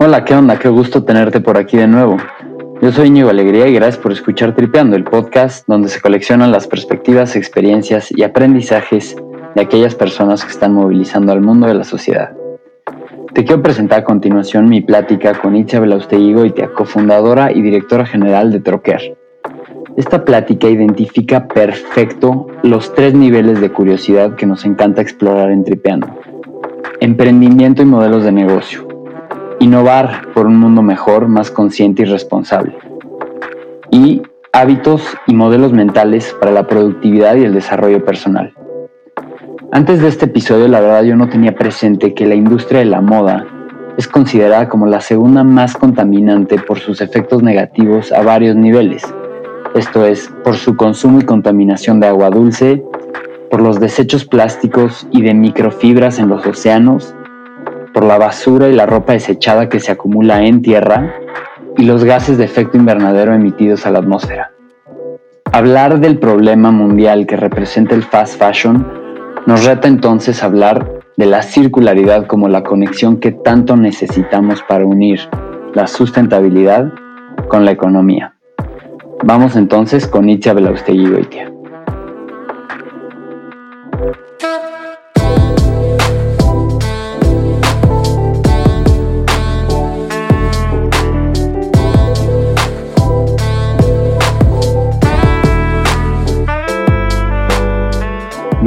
Hola, ¿qué onda? Qué gusto tenerte por aquí de nuevo. Yo soy Íñigo Alegría y gracias por escuchar Tripeando, el podcast donde se coleccionan las perspectivas, experiencias y aprendizajes de aquellas personas que están movilizando al mundo de la sociedad. Te quiero presentar a continuación mi plática con Itzia Belausteguigo y cofundadora y directora general de Troquer. Esta plática identifica perfecto los tres niveles de curiosidad que nos encanta explorar en Tripeando. Emprendimiento y modelos de negocio innovar por un mundo mejor, más consciente y responsable. Y hábitos y modelos mentales para la productividad y el desarrollo personal. Antes de este episodio, la verdad yo no tenía presente que la industria de la moda es considerada como la segunda más contaminante por sus efectos negativos a varios niveles. Esto es, por su consumo y contaminación de agua dulce, por los desechos plásticos y de microfibras en los océanos, por la basura y la ropa desechada que se acumula en tierra y los gases de efecto invernadero emitidos a la atmósfera. Hablar del problema mundial que representa el fast fashion nos reta entonces hablar de la circularidad como la conexión que tanto necesitamos para unir la sustentabilidad con la economía. Vamos entonces con Itzia Belaustegui Goitia.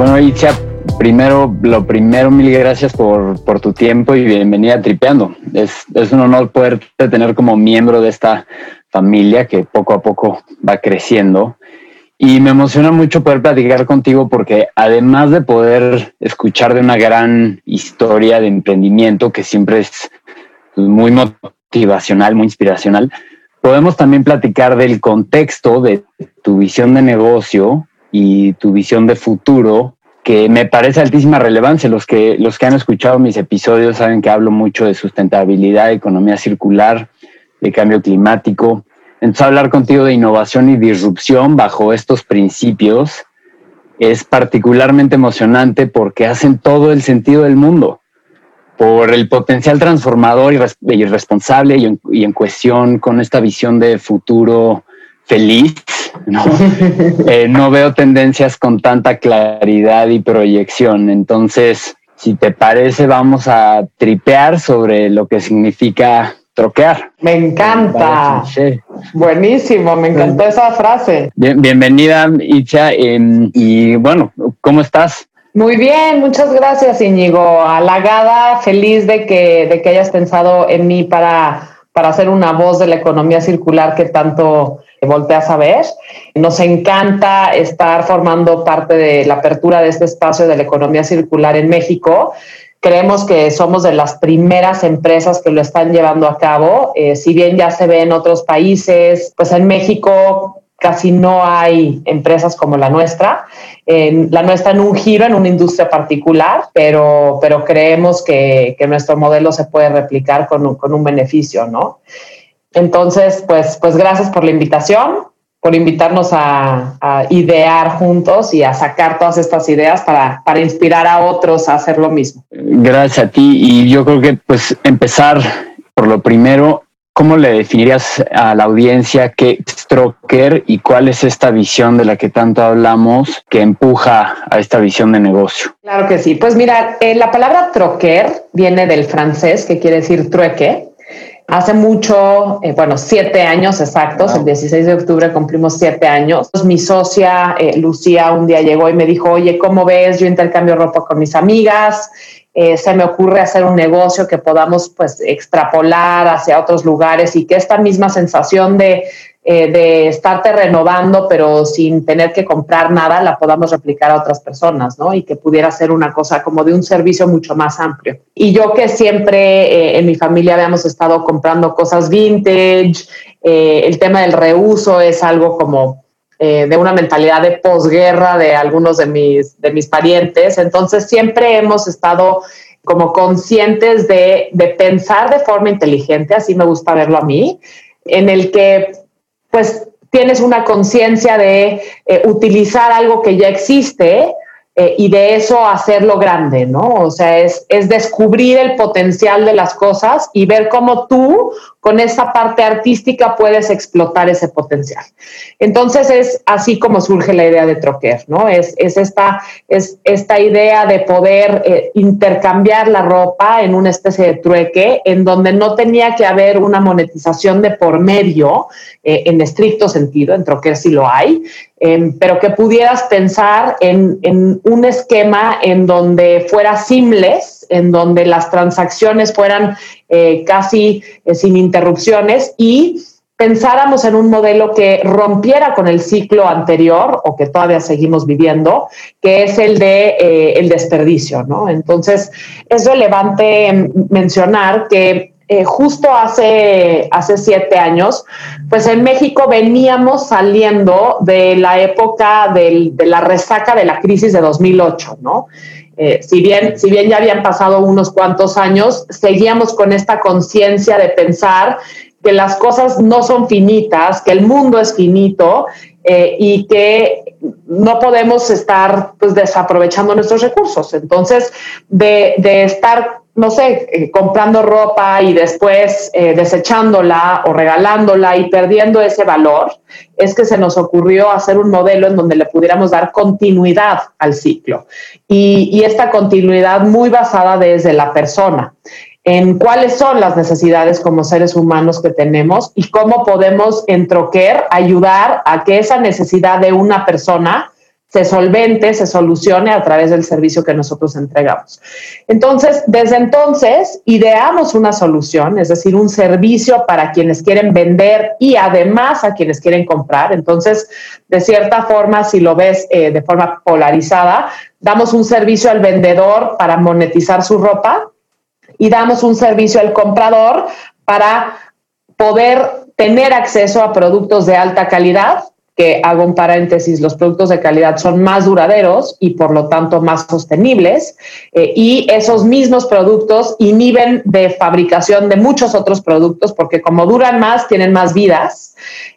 Bueno, Itzia, primero, lo primero, mil gracias por, tu tiempo y bienvenida a Tripeando. Es, un honor poder tener como miembro de esta familia que poco a poco va creciendo. Y me emociona mucho poder platicar contigo porque además de poder escuchar de una gran historia de emprendimiento que siempre es muy motivacional, muy inspiracional, podemos también platicar del contexto de tu visión de negocio y tu visión de futuro, que me parece altísima relevancia. Los que, los que han escuchado mis episodios saben que hablo mucho de sustentabilidad, economía circular, de cambio climático. Entonces, hablar contigo de innovación y disrupción bajo estos principios es particularmente emocionante porque hacen todo el sentido del mundo por el potencial transformador y, responsable y y en cuestión con esta visión de futuro feliz, ¿no? Eh, no veo tendencias con tanta claridad y proyección. Entonces, si te parece, vamos a tripear sobre lo que significa troquear. Me encanta. Buenísimo, me encantó esa frase. bienvenida, Icha. Em, y bueno, ¿cómo estás? Muy bien, muchas gracias, Íñigo. Halagada, feliz de que, de que hayas pensado en mí para, para ser una voz de la economía circular que tanto volteas a ver. Nos encanta estar formando parte de la apertura de este espacio de la economía circular en México. Creemos que somos de las primeras empresas que lo están llevando a cabo. Eh, si bien ya se ve en otros países, pues en México casi no hay empresas como la nuestra. la nuestra en un giro, en una industria particular, pero, pero creemos que, que nuestro modelo se puede replicar con un, con un beneficio, ¿no? Entonces, pues, pues gracias por la invitación, por invitarnos a, idear juntos y a sacar todas estas ideas para, para, inspirar a otros a hacer lo mismo. Gracias a ti y yo creo que pues empezar por lo primero, ¿cómo le definirías a la audiencia qué es Trocker y cuál es esta visión de la que tanto hablamos que empuja a esta visión de negocio? Claro que sí. Pues mira, eh, la palabra troquer viene del francés que quiere decir trueque Hace mucho, eh, bueno, siete años exactos, el 16 de octubre cumplimos siete años. Mi socia eh, Lucía un día llegó y me dijo, oye, ¿cómo ves? Yo intercambio ropa con mis amigas, eh, se me ocurre hacer un negocio que podamos pues extrapolar hacia otros lugares y que esta misma sensación de eh, de estarte renovando, pero sin tener que comprar nada, la podamos replicar a otras personas, ¿no? Y que pudiera ser una cosa como de un servicio mucho más amplio. Y yo que siempre eh, en mi familia habíamos estado comprando cosas vintage, eh, el tema del reuso es algo como de una mentalidad de posguerra de algunos de mis, de mis parientes. Entonces siempre hemos estado como conscientes de, de pensar de forma inteligente, así me gusta verlo a mí, en el que pues tienes una conciencia de eh, utilizar algo que ya existe eh, y de eso hacerlo grande, ¿no? O sea, es, es descubrir el potencial de las cosas y ver cómo tú con esa parte artística puedes explotar ese potencial. Entonces es así como surge la idea de Troquer, ¿no? Es, es, esta, es esta idea de poder eh, intercambiar la ropa en una especie de trueque en donde no tenía que haber una monetización de por medio eh, en estricto sentido, en Troquer sí lo hay, em, pero que pudieras pensar en, un esquema en donde fuera seamless, en donde las transacciones fueran eh, casi eh, sin interrupciones y pensáramos en un modelo que rompiera con el ciclo anterior o que todavía seguimos viviendo, que es el de eh, el desperdicio, ¿no? Entonces, es relevante mencionar que justo hace, hace siete años, pues en México veníamos saliendo de la época de la resaca de la crisis de 2008, ¿no? Eh, si, bien, si bien ya habían pasado unos cuantos años, seguíamos con esta conciencia de pensar que las cosas no son finitas, que el mundo es finito eh, y que no podemos estar pues, desaprovechando nuestros recursos. Entonces, de, de estar no sé, eh, comprando ropa y después eh, desechándola o regalándola y perdiendo ese valor, es que se nos ocurrió hacer un modelo en donde le pudiéramos dar continuidad al ciclo. Y, y esta continuidad muy basada desde la persona en cuáles son las necesidades como seres humanos que tenemos y cómo podemos en Troquer ayudar a que esa necesidad de una persona se solvente, se solucione a través del servicio que nosotros entregamos. Entonces, desde entonces, ideamos una solución, es decir, un servicio para quienes quieren vender y además a quienes quieren comprar. Entonces, de cierta forma, si lo ves eh, de forma polarizada, damos un servicio al vendedor para monetizar su ropa y damos un servicio al comprador para poder tener acceso a productos de alta calidad que hago un paréntesis, los productos de calidad son más duraderos y por lo tanto más sostenibles eh, y esos mismos productos inhiben de fabricación de muchos otros productos porque como duran más, tienen más vidas.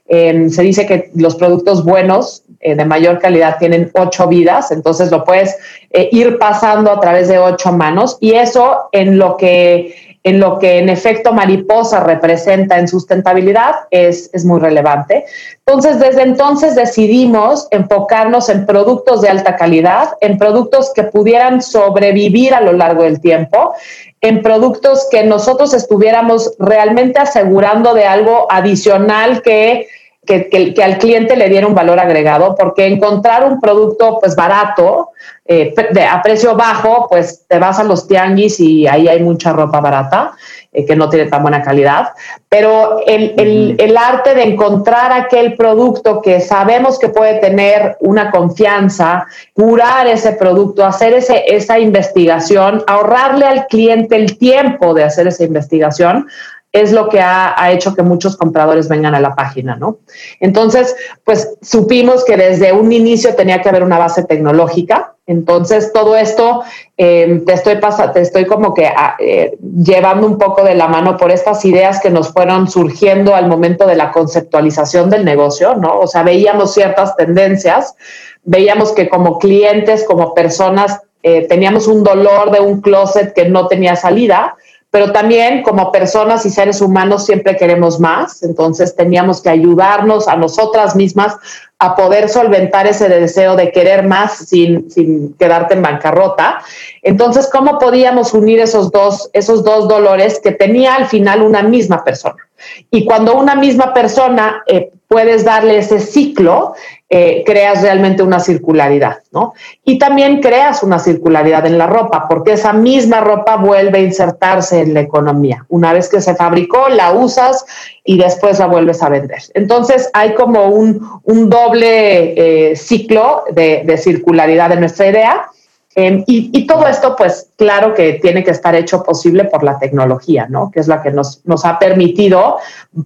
Em, se dice que los productos buenos eh, de mayor calidad tienen ocho vidas, entonces lo puedes eh, ir pasando a través de ocho manos y eso en lo que en lo que en efecto mariposa representa en sustentabilidad es, es muy relevante. Entonces, desde entonces decidimos enfocarnos en productos de alta calidad, en productos que pudieran sobrevivir a lo largo del tiempo, en productos que nosotros estuviéramos realmente asegurando de algo adicional que que, que, al cliente le diera un valor agregado, porque encontrar un producto pues barato, eh, de, a precio bajo, pues te vas a los tianguis y ahí hay mucha ropa barata eh, que no tiene tan buena calidad, pero el, el, el, arte de encontrar aquel producto que sabemos que puede tener una confianza, curar ese producto, hacer ese, esa investigación, ahorrarle al cliente el tiempo de hacer esa investigación, es lo que ha, hecho que muchos compradores vengan a la página, ¿no? Entonces, pues supimos que desde un inicio tenía que haber una base tecnológica. Entonces, todo esto em, te, estoy te estoy como que ah, eh, llevando un poco de la mano por estas ideas que nos fueron surgiendo al momento de la conceptualización del negocio, ¿no? O sea, veíamos ciertas tendencias, veíamos que como clientes, como personas, eh, teníamos un dolor de un closet que no tenía salida pero también como personas y seres humanos siempre queremos más, entonces teníamos que ayudarnos a nosotras mismas a poder solventar ese deseo de querer más sin, sin quedarte en bancarrota. Entonces, ¿cómo podíamos unir esos dos, esos dos dolores que tenía al final una misma persona? Y cuando una misma persona eh, puedes darle ese ciclo, eh, creas realmente una circularidad, ¿no? Y también creas una circularidad en la ropa, porque esa misma ropa vuelve a insertarse en la economía. Una vez que se fabricó, la usas y después la vuelves a vender. Entonces hay como un, un doble eh, ciclo de, de circularidad de nuestra idea Em, y, todo esto, pues claro que tiene que estar hecho posible por la tecnología, ¿no? Que es la que nos, nos ha permitido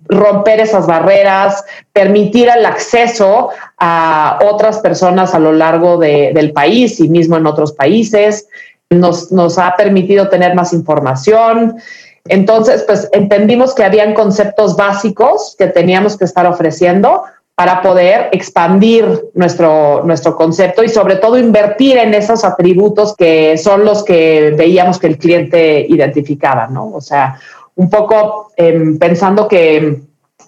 romper esas barreras, permitir el acceso a otras personas a lo largo del país y mismo en otros países. Nos, nos ha permitido tener más información. Entonces, pues entendimos que habían conceptos básicos que teníamos que estar ofreciendo para poder expandir nuestro, nuestro concepto y sobre todo invertir en esos atributos que son los que veíamos que el cliente identificaba, ¿no? O sea, un poco em, pensando que,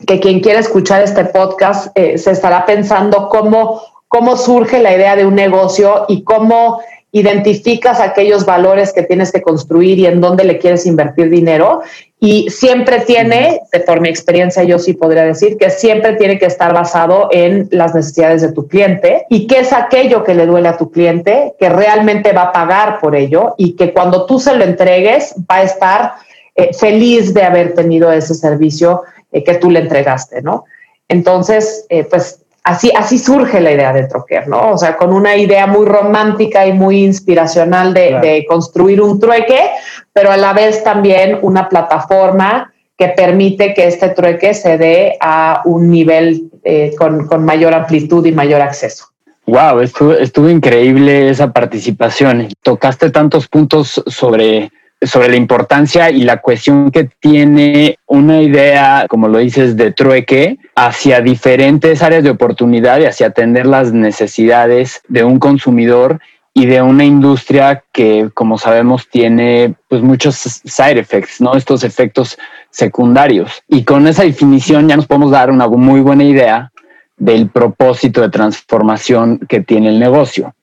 que, quien quiera escuchar este podcast eh, se estará pensando cómo, cómo surge la idea de un negocio y cómo identificas aquellos valores que tienes que construir y en dónde le quieres invertir dinero. Y siempre tiene, por mi experiencia yo sí podría decir, que siempre tiene que estar basado en las necesidades de tu cliente y qué es aquello que le duele a tu cliente, que realmente va a pagar por ello y que cuando tú se lo entregues va a estar eh, feliz de haber tenido ese servicio eh, que tú le entregaste, ¿no? Entonces, eh, pues así, así surge la idea de Troquer, ¿no? O sea, con una idea muy romántica y muy inspiracional de, construir un trueque, pero a la vez también una plataforma que permite que este trueque se dé a un nivel eh, con, mayor amplitud y mayor acceso. Wow, estuvo, estuvo increíble esa participación. Tocaste tantos puntos sobre sobre la importancia y la cuestión que tiene una idea, como lo dices, de trueque hacia diferentes áreas de oportunidad y hacia atender las necesidades de un consumidor y de una industria que, como sabemos, tiene pues muchos side effects, ¿no? Estos efectos secundarios. Y con esa definición ya nos podemos dar una muy buena idea del propósito de transformación que tiene el negocio.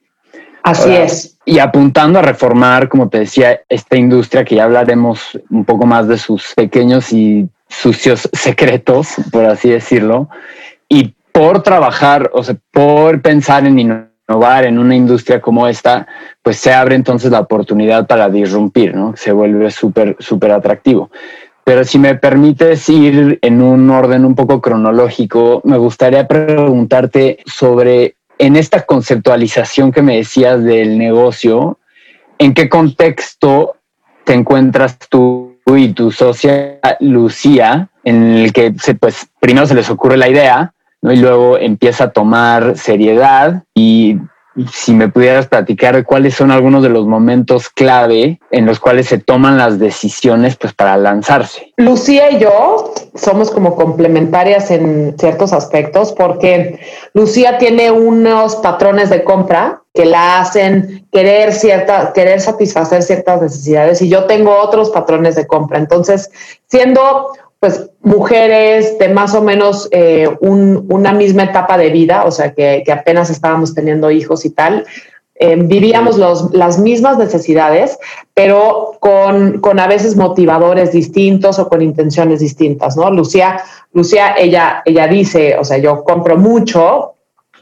Así es. Y apuntando a reformar, como te decía, esta industria que ya hablaremos un poco más de sus pequeños y sucios secretos, por así decirlo, y por trabajar, o sea, por pensar en innovar en una industria como esta, pues se abre entonces la oportunidad para disrumpir, ¿no? Se vuelve súper, súper atractivo. Pero si me permites ir en un orden un poco cronológico, me gustaría preguntarte sobre en esta conceptualización que me decías del negocio, ¿en qué contexto te encuentras tú y tu socia Lucía, en el que se, pues, primero se les ocurre la idea, ¿no? y luego empieza a tomar seriedad y si me pudieras platicar cuáles son algunos de los momentos clave en los cuales se toman las decisiones pues para lanzarse. Lucía y yo somos como complementarias en ciertos aspectos porque Lucía tiene unos patrones de compra que la hacen querer cierta, querer satisfacer ciertas necesidades y yo tengo otros patrones de compra. Entonces, siendo pues mujeres de más o menos eh, una misma etapa de vida, o sea, que, apenas estábamos teniendo hijos y tal, eh, vivíamos los, las mismas necesidades, pero con, con, a veces motivadores distintos o con intenciones distintas, ¿no? Lucía, Lucía ella, ella dice, o sea, yo compro mucho,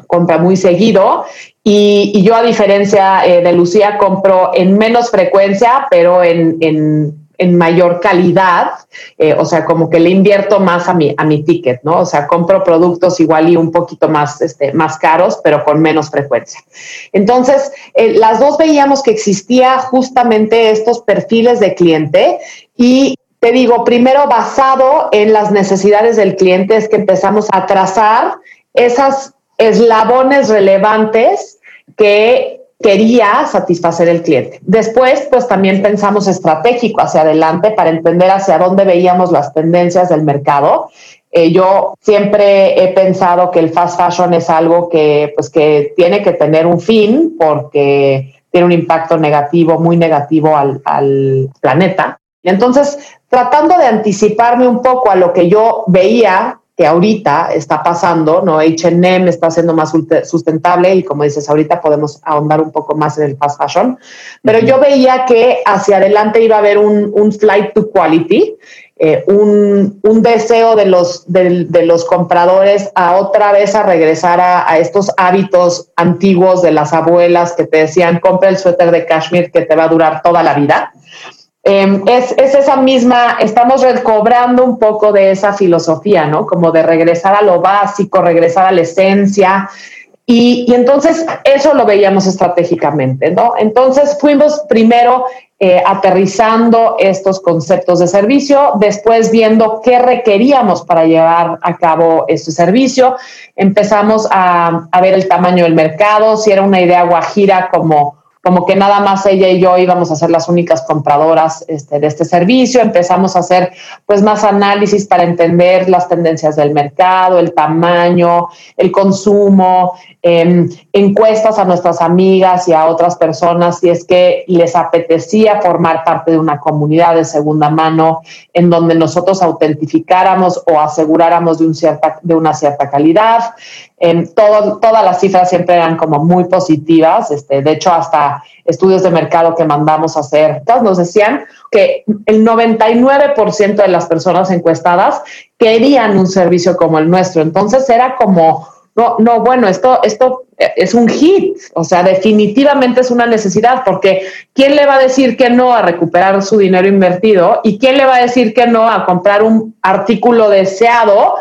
compra muy seguido y, yo a diferencia eh, de Lucía compro en menos frecuencia, pero en mayor calidad, eh, o sea, como que le invierto más a mi, a mi ticket, ¿no? O sea, compro productos igual y un poquito más, este, más caros, pero con menos frecuencia. Entonces, eh, las dos veíamos que existía justamente estos perfiles de cliente y te digo, primero basado en las necesidades del cliente es que empezamos a trazar esas eslabones relevantes que quería satisfacer el cliente. Después, pues también pensamos estratégico hacia adelante para entender hacia dónde veíamos las tendencias del mercado. Eh, yo siempre he pensado que el fast fashion es algo que, pues, que tiene que tener un fin porque tiene un impacto negativo, muy negativo al, al planeta. Entonces, tratando de anticiparme un poco a lo que yo veía que ahorita está pasando, ¿no? H&M está siendo más sustentable y como dices, ahorita podemos ahondar un poco más en el fast fashion, pero yo veía que hacia adelante iba a haber un, flight to quality, eh, un, deseo de los, de, los compradores a otra vez a regresar a, a, estos hábitos antiguos de las abuelas que te decían, compra el suéter de cashmere que te va a durar toda la vida. Em, es, esa misma, estamos recobrando un poco de esa filosofía, ¿no? Como de regresar a lo básico, regresar a la esencia. Y, entonces eso lo veíamos estratégicamente, ¿no? Entonces fuimos primero eh, aterrizando estos conceptos de servicio, después viendo qué requeríamos para llevar a cabo este servicio, empezamos a, a ver el tamaño del mercado, si era una idea guajira como como que nada más ella y yo íbamos a ser las únicas compradoras este, de este servicio. Empezamos a hacer pues más análisis para entender las tendencias del mercado, el tamaño, el consumo, em, encuestas a nuestras amigas y a otras personas si es que les apetecía formar parte de una comunidad de segunda mano en donde nosotros autentificáramos o aseguráramos de, un cierta, de una cierta calidad. En todo, todas las cifras siempre eran como muy positivas. Este, de hecho, hasta estudios de mercado que mandamos a hacer nos decían que el 99% de las personas encuestadas querían un servicio como el nuestro. Entonces era como, no, no, bueno, esto, esto es un hit, o sea, definitivamente es una necesidad, porque ¿quién le va a decir que no a recuperar su dinero invertido? ¿Y quién le va a decir que no a comprar un artículo deseado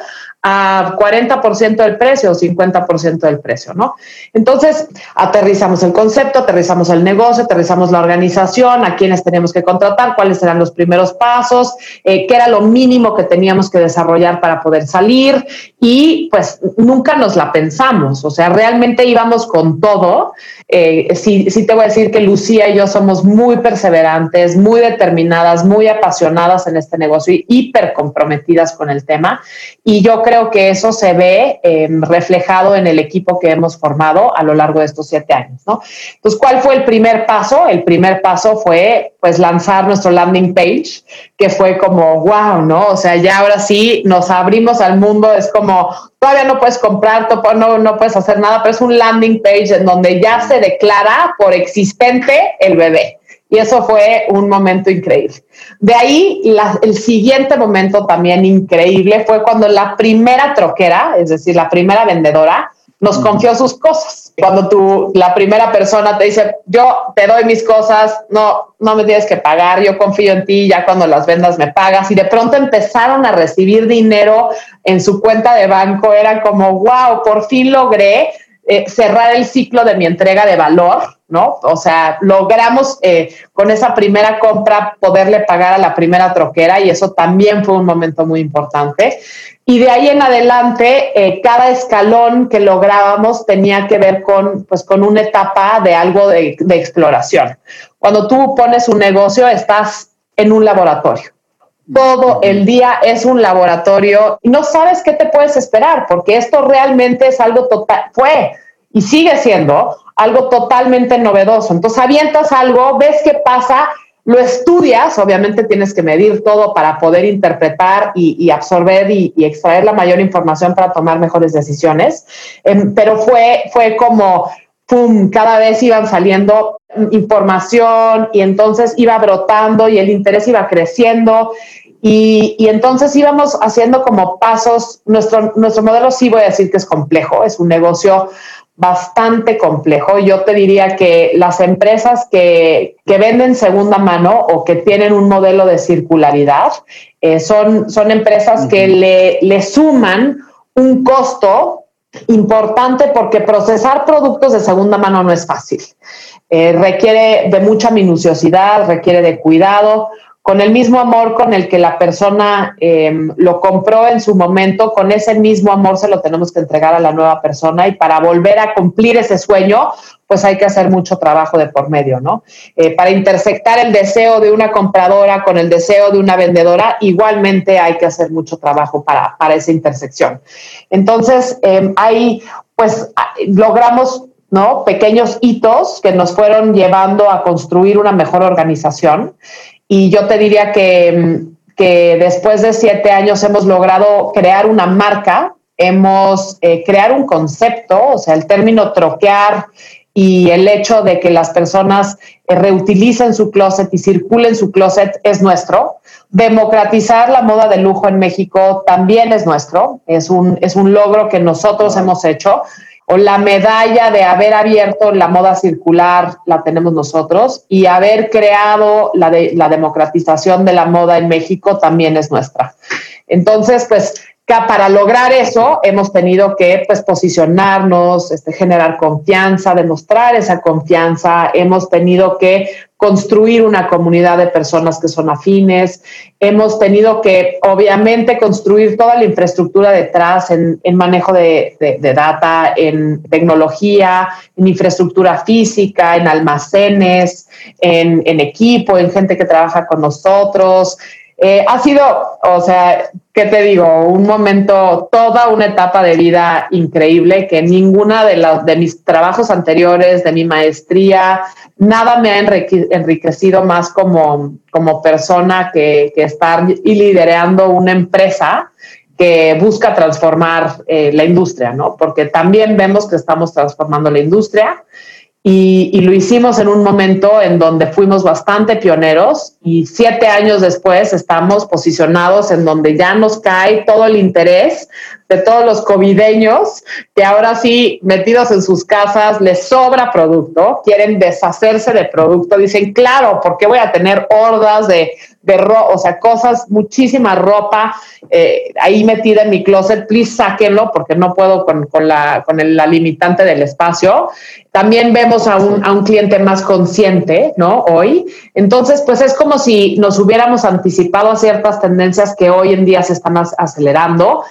a 40% del precio o 50% del precio, ¿no? Entonces, aterrizamos el concepto, aterrizamos el negocio, aterrizamos la organización, a quiénes teníamos que contratar, cuáles eran los primeros pasos, eh, qué era lo mínimo que teníamos que desarrollar para poder salir y pues nunca nos la pensamos, o sea, realmente íbamos con todo. Eh, sí, sí te voy a decir que Lucía y yo somos muy perseverantes, muy determinadas, muy apasionadas en este negocio y hiper comprometidas con el tema y yo creo que eso se ve em, reflejado en el equipo que hemos formado a lo largo de estos siete años, ¿no? Entonces, ¿cuál fue el primer paso? El primer paso fue, pues, lanzar nuestro landing page, que fue como, wow, ¿no? O sea, ya ahora sí nos abrimos al mundo, es como, todavía no puedes comprar, no, no puedes hacer nada, pero es un landing page en donde ya se declara por existente el bebé. Y eso fue un momento increíble. De ahí, el siguiente momento también increíble fue cuando la primera troquera, es decir, la primera vendedora, nos confió sus cosas. Cuando tú, la primera persona te dice, yo te doy mis cosas, no, no me tienes que pagar, yo confío en ti, ya cuando las vendas me pagas. Y de pronto empezaron a recibir dinero en su cuenta de banco, era como, wow, por fin logré eh, cerrar el ciclo de mi entrega de valor ¿no? O sea, logramos eh, con esa primera compra poderle pagar a la primera troquera y eso también fue un momento muy importante. Y de ahí en adelante, eh, cada escalón que lográbamos tenía que ver con, pues, con una etapa de algo de, de exploración. Cuando tú pones un negocio, estás en un laboratorio. Todo el día es un laboratorio y no sabes qué te puedes esperar, porque esto realmente es algo total, fue y sigue siendo algo totalmente novedoso. Entonces avientas algo, ves qué pasa, lo estudias, obviamente tienes que medir todo para poder interpretar y, absorber y, extraer la mayor información para tomar mejores decisiones, em, pero fue, fue como, ¡pum!, cada vez iban saliendo información y entonces iba brotando y el interés iba creciendo. Y, y, entonces íbamos haciendo como pasos, nuestro, nuestro modelo sí voy a decir que es complejo, es un negocio bastante complejo. Yo te diría que las empresas que, venden segunda mano o que tienen un modelo de circularidad eh, son, son empresas que le, le suman un costo importante porque procesar productos de segunda mano no es fácil. Eh, requiere de mucha minuciosidad, requiere de cuidado con el mismo amor con el que la persona em, lo compró en su momento, con ese mismo amor se lo tenemos que entregar a la nueva persona y para volver a cumplir ese sueño, pues hay que hacer mucho trabajo de por medio, ¿no? Eh, para intersectar el deseo de una compradora con el deseo de una vendedora, igualmente hay que hacer mucho trabajo para, para esa intersección. Entonces, eh, ahí, pues, logramos ¿no? pequeños hitos que nos fueron llevando a construir una mejor organización. Y yo te diría que, que después de siete años hemos logrado crear una marca, hemos eh, crear un concepto, o sea, el término troquear y el hecho de que las personas eh, reutilicen su closet y circulen su closet es nuestro. Democratizar la moda de lujo en México también es nuestro, es un, es un logro que nosotros hemos hecho o la medalla de haber abierto la moda circular la tenemos nosotros y haber creado la, la democratización de la moda en México también es nuestra. Entonces, pues para lograr eso hemos tenido que pues, posicionarnos, este, generar confianza, demostrar esa confianza, hemos tenido que construir una comunidad de personas que son afines, hemos tenido que obviamente construir toda la infraestructura detrás en, manejo de, de, data, en tecnología, en infraestructura física, en almacenes, en, en equipo, en gente que trabaja con nosotros. Eh, ha sido, o sea, ¿qué te digo? Un momento, toda una etapa de vida increíble que ninguna de, de mis trabajos anteriores, de mi maestría, nada me ha enriquecido más como, como persona que, que estar y liderando una empresa que busca transformar eh, la industria, ¿no? Porque también vemos que estamos transformando la industria y, lo hicimos en un momento en donde fuimos bastante pioneros y siete años después estamos posicionados en donde ya nos cae todo el interés de todos los covideños que ahora sí, metidos en sus casas, les sobra producto, quieren deshacerse de producto, dicen, claro, ¿por qué voy a tener hordas de de ropa, o sea, cosas, muchísima ropa eh, ahí metida en mi closet, please sáquenlo porque no puedo con, la, con la limitante del espacio. También vemos a un, a un cliente más consciente, ¿no? Hoy. Entonces, pues es como si nos hubiéramos anticipado a ciertas tendencias que hoy en día se están acelerando.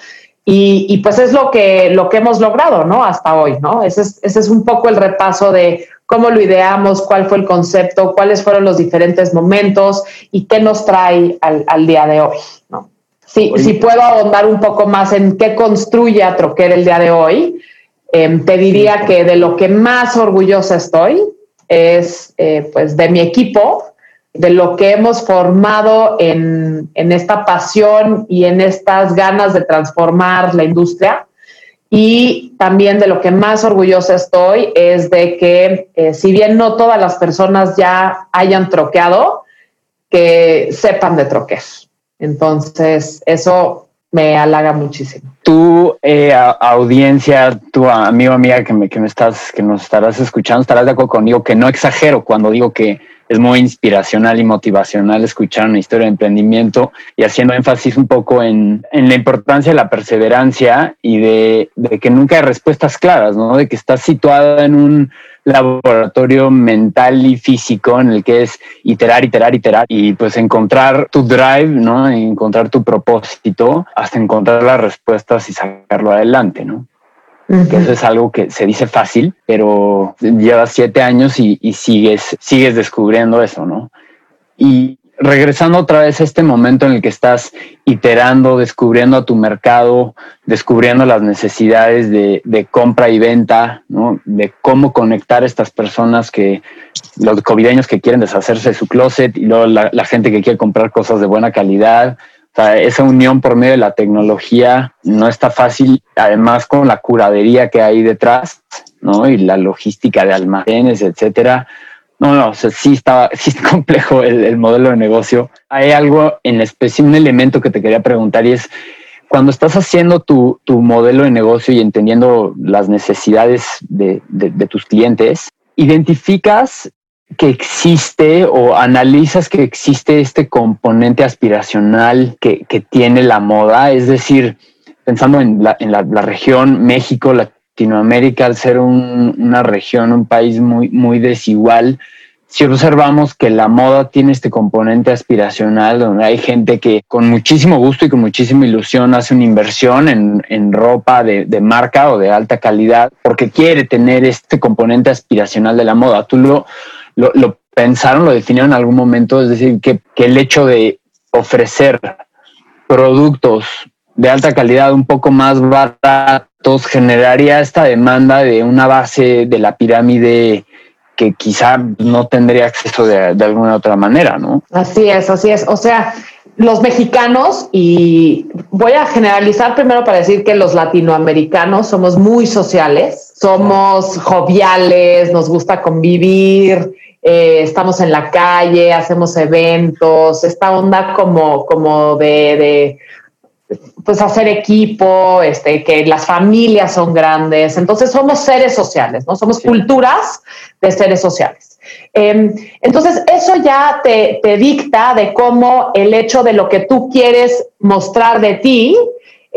Y, y, pues es lo que, lo que hemos logrado, ¿no? Hasta hoy, ¿no? Ese es, ese es un poco el repaso de cómo lo ideamos, cuál fue el concepto, cuáles fueron los diferentes momentos y qué nos trae al, día de hoy. ¿no? Sí, si puedo ahondar un poco más en qué construye a Troquer el día de hoy, em, te diría que de lo que más orgullosa estoy es eh, pues de mi equipo, de lo que hemos formado en, en esta pasión y en estas ganas de transformar la industria y también de lo que más orgullosa estoy es de que eh, si bien no todas las personas ya hayan troqueado, que sepan de troques. Entonces, eso me halaga muchísimo. Tu eh, audiencia, tu amigo, amiga que me, que me estás, que nos estarás escuchando, estarás de acuerdo conmigo que no exagero cuando digo que es muy inspiracional y motivacional escuchar una historia de emprendimiento y haciendo énfasis un poco en, en la importancia de la perseverancia y de, de, que nunca hay respuestas claras, ¿no? De que estás situada en un laboratorio mental y físico en el que es iterar, iterar, iterar y pues encontrar tu drive, ¿no? Encontrar tu propósito hasta encontrar las respuestas y sacarlo adelante, ¿no? Que eso es algo que se dice fácil, pero llevas siete años y, sigues, sigues descubriendo eso, ¿no? Y regresando otra vez a este momento en el que estás iterando, descubriendo a tu mercado, descubriendo las necesidades de, compra y venta, ¿no? de cómo conectar a estas personas que, los covideños que quieren deshacerse de su closet y luego la gente que quiere comprar cosas de buena calidad, esa unión por medio de la tecnología no está fácil, además con la curadería que hay detrás, ¿no? Y la logística de almacenes, etcétera. No, no, o sea, sí está, sí es complejo el, modelo de negocio. Hay algo en especie, un elemento que te quería preguntar y es, cuando estás haciendo tu, tu modelo de negocio y entendiendo las necesidades de, de, de tus clientes, ¿identificas que existe o analizas que existe este componente aspiracional que, tiene la moda? Es decir, pensando en la, en la, región México, Latinoamérica, al ser una región, un país muy, muy desigual, si observamos que la moda tiene este componente aspiracional, donde hay gente que con muchísimo gusto y con muchísima ilusión hace una inversión en, ropa de, marca o de alta calidad, porque quiere tener este componente aspiracional de la moda. Tú lo, lo, pensaron, lo definieron en algún momento, es decir, que, el hecho de ofrecer productos de alta calidad un poco más baratos generaría esta demanda de una base de la pirámide que quizá no tendría acceso de, de, alguna otra manera, ¿no? Así es, así es. O sea, los mexicanos, y voy a generalizar primero para decir que los latinoamericanos somos muy sociales, somos joviales, nos gusta convivir, eh, estamos en la calle, hacemos eventos, esta onda como, como de, pues hacer equipo, este, que las familias son grandes. Entonces somos seres sociales, ¿no? Somos culturas de seres sociales. Em, entonces eso ya te, te, dicta de cómo el hecho de lo que tú quieres mostrar de ti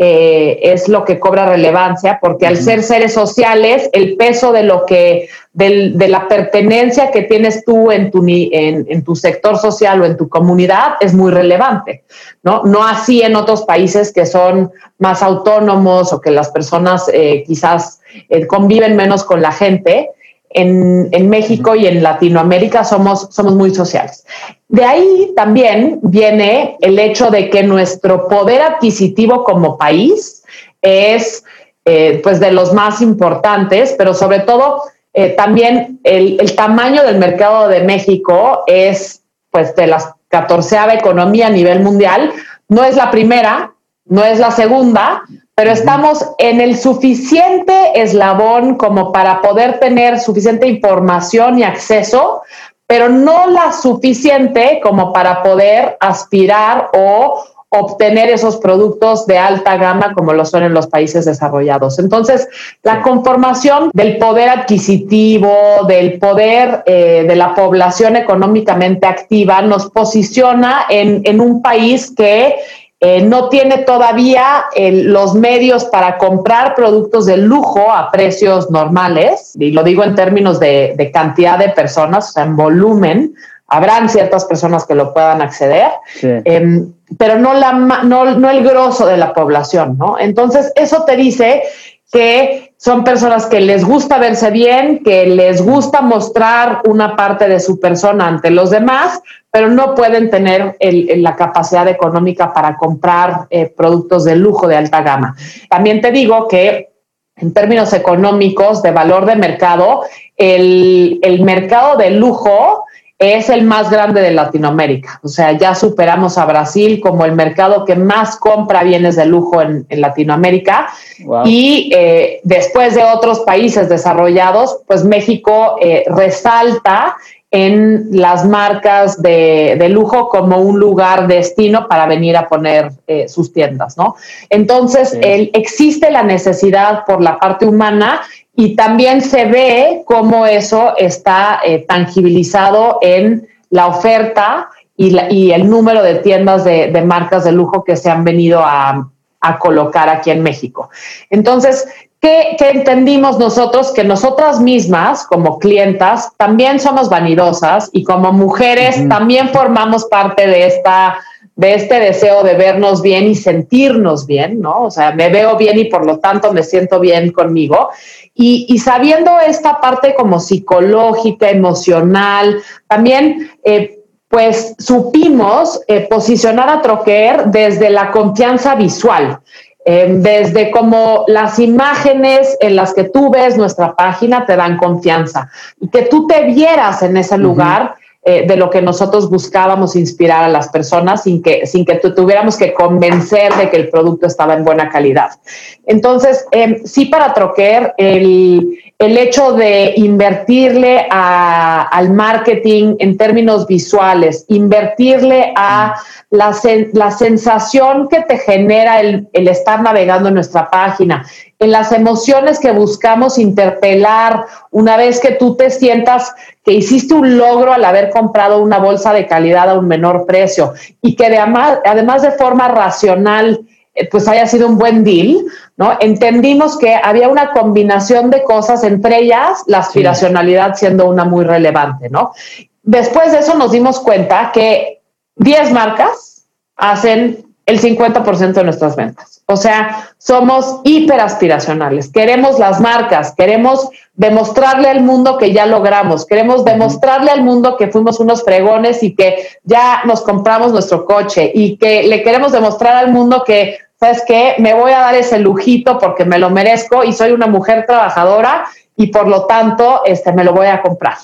eh, es lo que cobra relevancia, porque al ser seres sociales, el peso de lo que, de la pertenencia que tienes tú en tu, en, en, tu sector social o en tu comunidad es muy relevante, ¿no? No así en otros países que son más autónomos o que las personas eh, quizás eh, conviven menos con la gente. En, en, México y en Latinoamérica somos, somos muy sociales. De ahí también viene el hecho de que nuestro poder adquisitivo como país es eh, pues de los más importantes, pero sobre todo eh, también el, el, tamaño del mercado de México es pues de la catorceava economía a nivel mundial. No es la primera, no es la segunda, pero estamos en el suficiente eslabón como para poder tener suficiente información y acceso pero no la suficiente como para poder aspirar o obtener esos productos de alta gama como lo son en los países desarrollados. Entonces, la conformación del poder adquisitivo, del poder eh, de la población económicamente activa, nos posiciona en, en un país que eh, no tiene todavía eh, los medios para comprar productos de lujo a precios normales, y lo digo en términos de, cantidad de personas, o sea, en volumen, habrán ciertas personas que lo puedan acceder, em, pero no, la, no, no el grosso de la población, ¿no? Entonces, eso te dice que son personas que les gusta verse bien, que les gusta mostrar una parte de su persona ante los demás, pero no pueden tener la capacidad económica para comprar eh, productos de lujo de alta gama. También te digo que en términos económicos de valor de mercado, el, el mercado de lujo es el más grande de Latinoamérica. O sea, ya superamos a Brasil como el mercado que más compra bienes de lujo en, Latinoamérica. Y eh, después de otros países desarrollados, pues México eh, resalta en las marcas de, lujo como un lugar destino para venir a poner eh, sus tiendas, ¿no? Entonces, existe la necesidad por la parte humana y también se ve cómo eso está eh, tangibilizado en la oferta y, el número de tiendas de, marcas de lujo que se han venido a, colocar aquí en México. Entonces, ¿qué, entendimos nosotros? Que nosotras mismas, como clientas, también somos vanidosas y como mujeres también formamos parte de esta de este deseo de vernos bien y sentirnos bien, ¿no? O sea, me veo bien y por lo tanto me siento bien conmigo. Y, sabiendo esta parte como psicológica, emocional, también eh, pues supimos eh, posicionar a Troquer desde la confianza visual. Eh, desde como las imágenes en las que tú ves nuestra página te dan confianza y que tú te vieras en ese lugar eh, de lo que nosotros buscábamos inspirar a las personas sin que, sin que tuviéramos que convencer de que el producto estaba en buena calidad. Entonces, em, sí para Troquer, el, el hecho de invertirle al marketing en términos visuales, invertirle a la, la sensación que te genera el, el, estar navegando en nuestra página, en las emociones que buscamos interpelar una vez que tú te sientas que hiciste un logro al haber comprado una bolsa de calidad a un menor precio y que además, además de forma racional pues haya sido un buen deal, ¿no? Entendimos que había una combinación de cosas, entre ellas la aspiracionalidad siendo una muy relevante, ¿no? Después de eso nos dimos cuenta que 10 marcas hacen el 50% de nuestras ventas. O sea, somos hiperaspiracionales. Queremos las marcas, queremos demostrarle al mundo que ya logramos, queremos demostrarle al mundo que fuimos unos fregones y que ya nos compramos nuestro coche y que le queremos demostrar al mundo que, ¿sabes qué? Me voy a dar ese lujito porque me lo merezco y soy una mujer trabajadora y por lo tanto este, me lo voy a comprar.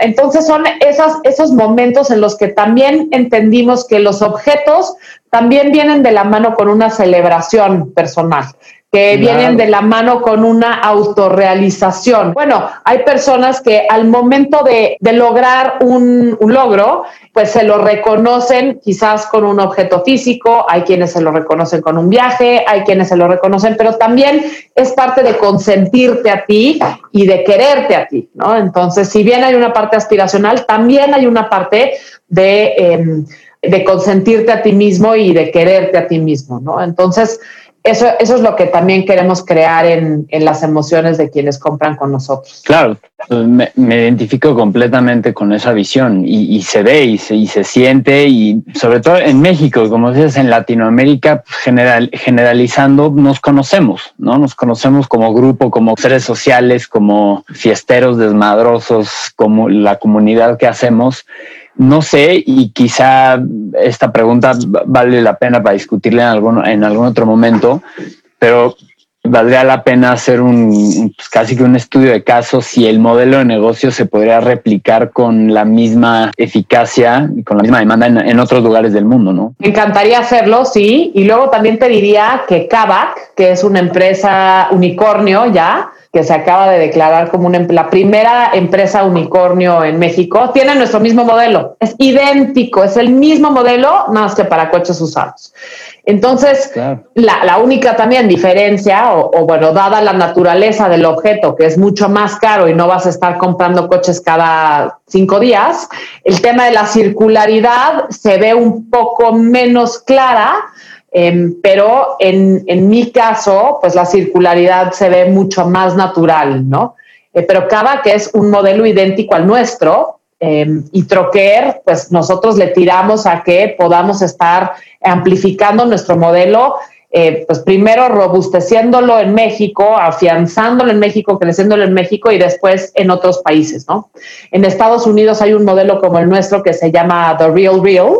Entonces son esas, esos momentos en los que también entendimos que los objetos también vienen de la mano con una celebración personal que vienen de la mano con una autorrealización. Bueno, hay personas que al momento de, lograr un, logro, pues se lo reconocen quizás con un objeto físico, hay quienes se lo reconocen con un viaje, hay quienes se lo reconocen, pero también es parte de consentirte a ti y de quererte a ti, ¿no? Entonces, si bien hay una parte aspiracional, también hay una parte de... Em, de consentirte a ti mismo y de quererte a ti mismo, ¿no? Entonces, eso, eso es lo que también queremos crear en, en las emociones de quienes compran con nosotros. Claro, me, identifico completamente con esa visión y, se ve y se, y se, siente y sobre todo en México, como dices, en Latinoamérica, pues, general, generalizando, nos conocemos, ¿no? Nos conocemos como grupo, como seres sociales, como fiesteros desmadrosos, como la comunidad que hacemos. No sé, y quizá esta pregunta vale la pena para discutirla en algún, en algún otro momento, pero valdría la pena hacer un pues, casi que un estudio de caso si el modelo de negocio se podría replicar con la misma eficacia y con la misma demanda en, otros lugares del mundo, ¿no? Me encantaría hacerlo, sí. Y luego también te diría que Kavak, que es una empresa unicornio ya, que se acaba de declarar como una, la primera empresa unicornio en México, tiene nuestro mismo modelo. Es idéntico, es el mismo modelo, nada más que para coches usados. Entonces, la, única también diferencia, o, bueno, dada la naturaleza del objeto, que es mucho más caro y no vas a estar comprando coches cada cinco días, el tema de la circularidad se ve un poco menos clara Em, pero en, en, mi caso, pues la circularidad se ve mucho más natural, ¿no? Eh, pero Cava, que es un modelo idéntico al nuestro, em, y Troquer, pues nosotros le tiramos a que podamos estar amplificando nuestro modelo, eh, pues primero robusteciéndolo en México, afianzándolo en México, creciéndolo en México y después en otros países, ¿no? En Estados Unidos hay un modelo como el nuestro que se llama The Real Real,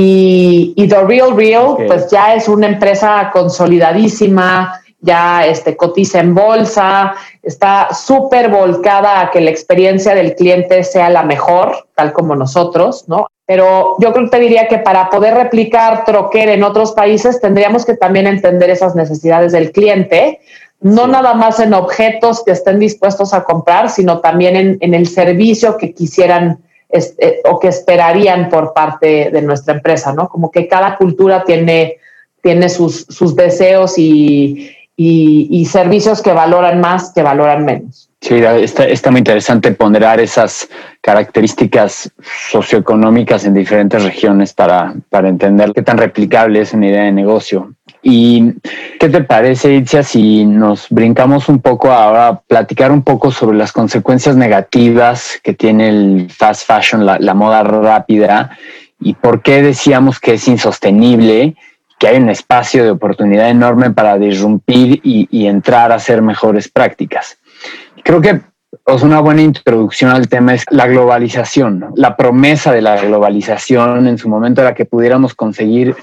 y, The Real Real, pues ya es una empresa consolidadísima, ya este, cotiza en bolsa, está súper volcada a que la experiencia del cliente sea la mejor, tal como nosotros, ¿no? Pero yo creo que te diría que para poder replicar Troquer en otros países tendríamos que también entender esas necesidades del cliente, no nada más en objetos que estén dispuestos a comprar, sino también en, en el servicio que quisieran eh, o que esperarían por parte de nuestra empresa, ¿no? Como que cada cultura tiene, tiene sus, sus deseos y, y, servicios que valoran más, que valoran menos. Sí, está, está muy interesante ponderar esas características socioeconómicas en diferentes regiones para, para entender qué tan replicable es una idea de negocio. ¿Y qué te parece, Itzia, si nos brincamos un poco ahora a platicar un poco sobre las consecuencias negativas que tiene el fast fashion, la, moda rápida, y por qué decíamos que es insostenible, que hay un espacio de oportunidad enorme para disrumpir y, entrar a hacer mejores prácticas? Creo que es una buena introducción al tema es la globalización, la promesa de la globalización en su momento era que pudiéramos conseguir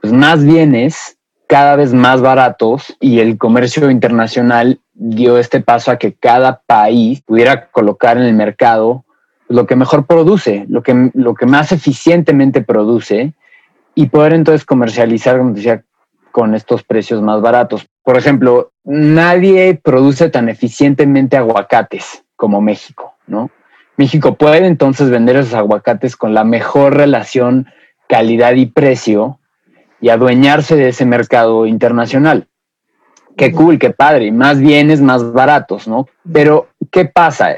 pues, más bienes cada vez más baratos y el comercio internacional dio este paso a que cada país pudiera colocar en el mercado lo que mejor produce, lo que, lo que más eficientemente produce y poder entonces comercializar, como decía, con estos precios más baratos. Por ejemplo, nadie produce tan eficientemente aguacates como México, ¿no? México puede entonces vender esos aguacates con la mejor relación calidad y precio y adueñarse de ese mercado internacional. Qué cool, qué padre, más bienes, más baratos, ¿no? Pero, ¿qué pasa?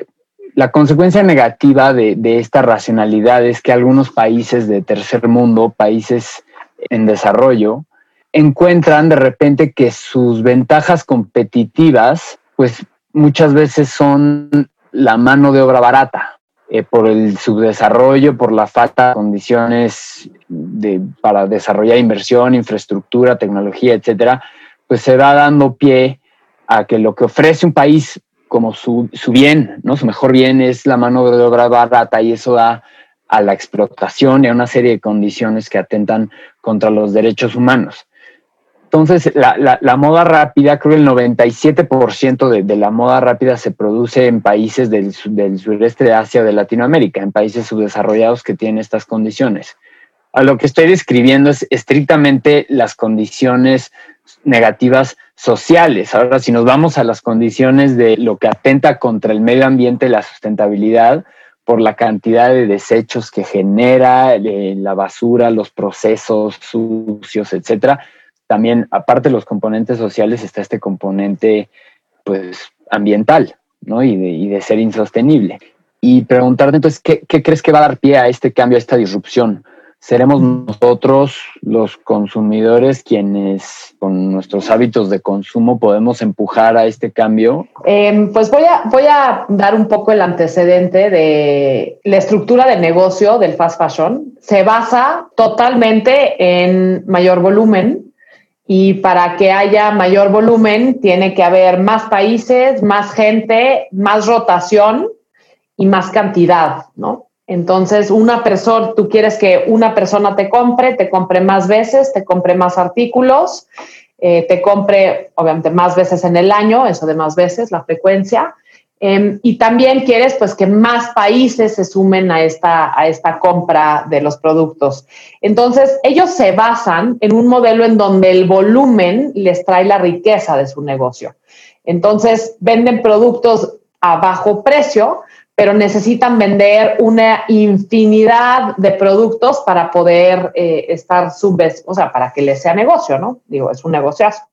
La consecuencia negativa de, esta racionalidad es que algunos países de tercer mundo, países en desarrollo, encuentran de repente que sus ventajas competitivas, pues muchas veces son la mano de obra barata, eh, por el subdesarrollo, por la falta de condiciones de, para desarrollar inversión, infraestructura, tecnología, etcétera, pues se va dando pie a que lo que ofrece un país como su, su bien, ¿no? su mejor bien es la mano de obra barata y eso da a la explotación y a una serie de condiciones que atentan contra los derechos humanos. Entonces, la, moda rápida, creo que el 97% de, de, la moda rápida se produce en países del, sureste de Asia de Latinoamérica, en países subdesarrollados que tienen estas condiciones. A lo que estoy describiendo es estrictamente las condiciones negativas sociales. Ahora, si nos vamos a las condiciones de lo que atenta contra el medio ambiente, la sustentabilidad, por la cantidad de desechos que genera, eh, la basura, los procesos sucios, etcétera, también, aparte de los componentes sociales, está este componente pues, ambiental, ¿no? Y de, ser insostenible. Y preguntarte entonces, ¿qué, crees que va a dar pie a este cambio, a esta disrupción? seremos nosotros los consumidores quienes con nuestros hábitos de consumo podemos empujar a este cambio? Em, pues voy a, voy a dar un poco el antecedente de la estructura de negocio del fast fashion. Se basa totalmente en mayor volumen y para que haya mayor volumen tiene que haber más países, más gente, más rotación y más cantidad, ¿no? Entonces, una persona, tú quieres que una persona te compre, te compre más veces, te compre más artículos, eh, te compre, obviamente, más veces en el año, eso de más veces, la frecuencia. Em, y también quieres, pues, que más países se sumen a esta, a esta compra de los productos. Entonces, ellos se basan en un modelo en donde el volumen les trae la riqueza de su negocio. Entonces, venden productos a bajo precio, pero necesitan vender una infinidad de productos para poder eh, estar subes, o sea, para que les sea negocio, ¿no? Digo, es un negociazo.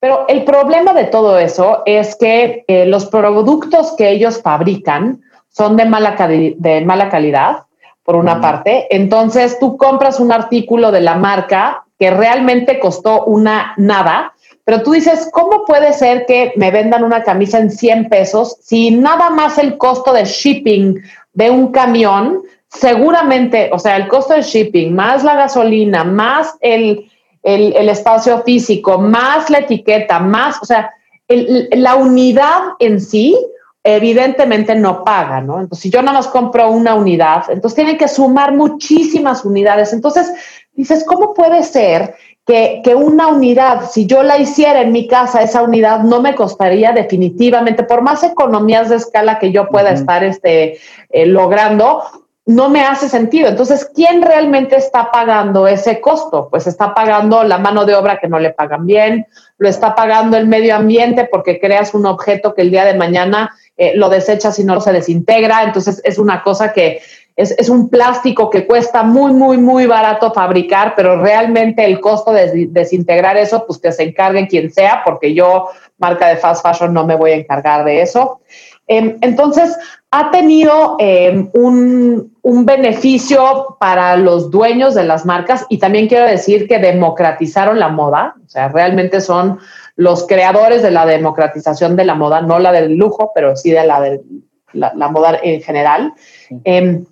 Pero el problema de todo eso es que eh, los productos que ellos fabrican son de mala, de mala calidad, por una parte. Entonces, tú compras un artículo de la marca que realmente costó una nada pero tú dices, ¿cómo puede ser que me vendan una camisa en 100 pesos si nada más el costo de shipping de un camión, seguramente, o sea, el costo de shipping, más la gasolina, más el, espacio físico, más la etiqueta, más, o sea, la unidad en sí, evidentemente no paga, ¿no? Entonces, si yo nada más compro una unidad, entonces tienen que sumar muchísimas unidades. Entonces, dices, ¿cómo puede ser que, una unidad, si yo la hiciera en mi casa, esa unidad no me costaría definitivamente, por más economías de escala que yo pueda estar este, eh, logrando, no me hace sentido. Entonces, ¿quién realmente está pagando ese costo? Pues está pagando la mano de obra que no le pagan bien, lo está pagando el medio ambiente porque creas un objeto que el día de mañana eh, lo desechas y no se desintegra. Entonces, es una cosa que es, un plástico que cuesta muy, muy, muy barato fabricar, pero realmente el costo de desintegrar eso, pues que se encargue quien sea, porque yo, marca de fast fashion, no me voy a encargar de eso. Em, entonces, ha tenido em, un, un, beneficio para los dueños de las marcas y también quiero decir que democratizaron la moda, o sea, realmente son los creadores de la democratización de la moda, no la del lujo, pero sí de la de la, moda en general. Em,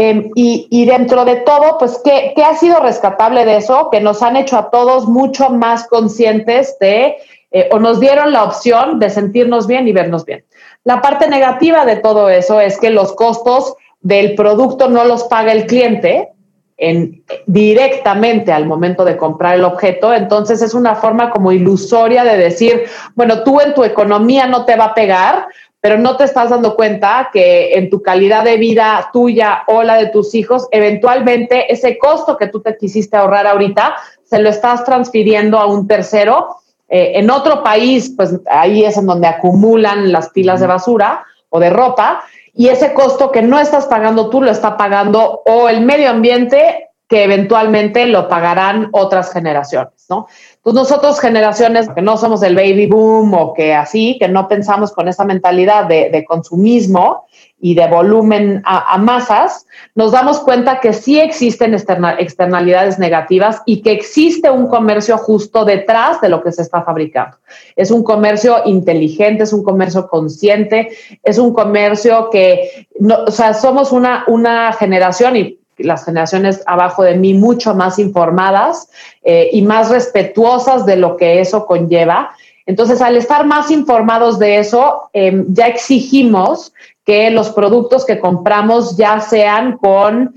Em, y, dentro de todo, pues, ¿qué, ha sido rescatable de eso? Que nos han hecho a todos mucho más conscientes de, eh, o nos dieron la opción de sentirnos bien y vernos bien. La parte negativa de todo eso es que los costos del producto no los paga el cliente en, directamente al momento de comprar el objeto. Entonces es una forma como ilusoria de decir, bueno, tú en tu economía no te va a pegar, pero no te estás dando cuenta que en tu calidad de vida tuya o la de tus hijos, eventualmente ese costo que tú te quisiste ahorrar ahorita, se lo estás transfiriendo a un tercero. Eh, en otro país, pues ahí es en donde acumulan las pilas de basura o de ropa, y ese costo que no estás pagando tú lo está pagando o el medio ambiente que eventualmente lo pagarán otras generaciones, ¿no? Pues nosotros generaciones que no somos el baby boom o que así, que no pensamos con esa mentalidad de, consumismo y de volumen a, masas, nos damos cuenta que sí existen externalidades negativas y que existe un comercio justo detrás de lo que se está fabricando. Es un comercio inteligente, es un comercio consciente, es un comercio que, o sea, somos una, una generación y las generaciones abajo de mí mucho más informadas eh, y más respetuosas de lo que eso conlleva. Entonces, al estar más informados de eso, em, ya exigimos que los productos que compramos ya sean con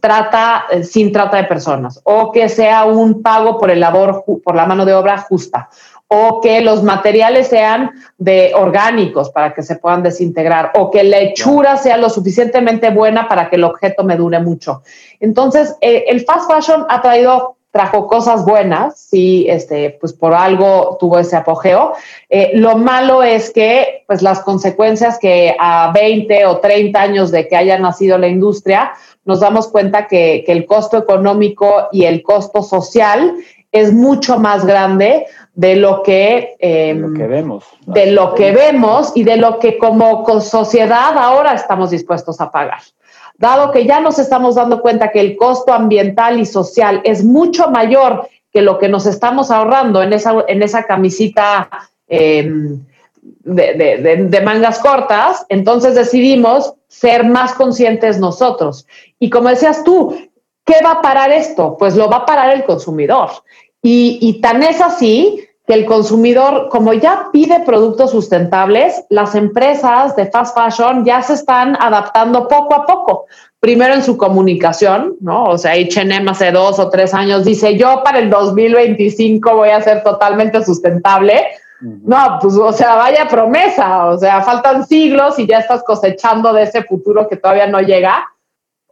trata, eh, sin trata de personas, o que sea un pago por el labor, por la mano de obra justa, o que los materiales sean de orgánicos para que se puedan desintegrar, o que la hechura sea lo suficientemente buena para que el objeto me dure mucho. Entonces, eh, el fast fashion ha traído trajo cosas buenas, sí, este, pues por algo tuvo ese apogeo. Eh, lo malo es que, pues las consecuencias que a 20 o 30 años de que haya nacido la industria, nos damos cuenta que, que el costo económico y el costo social es mucho más grande de lo que, em, vemos. De lo que vemos y de lo que como sociedad ahora estamos dispuestos a pagar. dado que ya nos estamos dando cuenta que el costo ambiental y social es mucho mayor que lo que nos estamos ahorrando en esa, en esa camisita em, de, mangas cortas, entonces decidimos ser más conscientes nosotros. Y como decías tú, ¿qué va a parar esto? Pues lo va a parar el consumidor. Y, y tan es así que el consumidor, como ya pide productos sustentables, las empresas de fast fashion ya se están adaptando poco a poco. Primero en su comunicación, ¿no? O sea, HM hace dos o tres años dice, yo para el 2025 voy a ser totalmente sustentable. No, pues, o sea, vaya promesa, o sea, faltan siglos y ya estás cosechando de ese futuro que todavía no llega.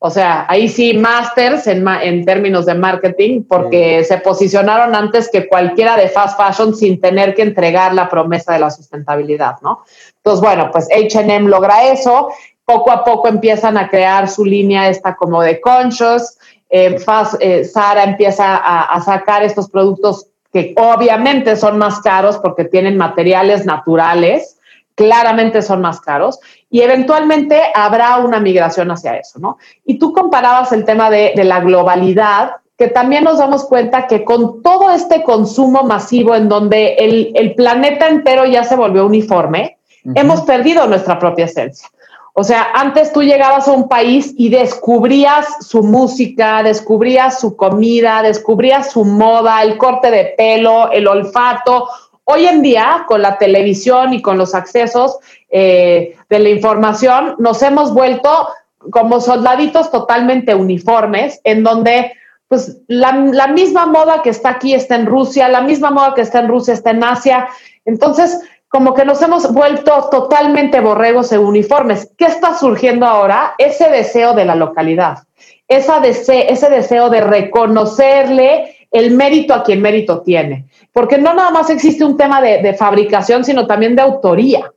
O sea, ahí sí, masters en, en términos de marketing, porque se posicionaron antes que cualquiera de fast fashion sin tener que entregar la promesa de la sustentabilidad, ¿no? Entonces, bueno, pues HM logra eso, poco a poco empiezan a crear su línea esta como de conscious, eh, fast, eh, Sara empieza a, a sacar estos productos que obviamente son más caros porque tienen materiales naturales, claramente son más caros y eventualmente habrá una migración hacia eso, ¿no? Y tú comparabas el tema de, la globalidad, que también nos damos cuenta que con todo este consumo masivo en donde el, planeta entero ya se volvió uniforme, hemos perdido nuestra propia esencia. O sea, antes tú llegabas a un país y descubrías su música, descubrías su comida, descubrías su moda, el corte de pelo, el olfato, Hoy en día, con la televisión y con los accesos eh, de la información, nos hemos vuelto como soldaditos totalmente uniformes, en donde pues la, misma moda que está aquí está en Rusia, la misma moda que está en Rusia está en Asia. Entonces, como que nos hemos vuelto totalmente borregos en uniformes. ¿Qué está surgiendo ahora? Ese deseo de la localidad, ese deseo de reconocerle el mérito a quien mérito tiene porque no nada más existe un tema de, fabricación, sino también de autoría.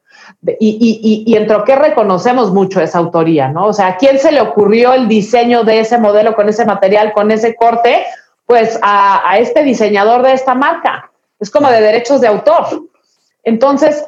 Y, y, entre qué reconocemos mucho esa autoría, ¿no? O sea, ¿a quién se le ocurrió el diseño de ese modelo con ese material, con ese corte? Pues a este diseñador de esta marca. Es como de derechos de autor. Entonces,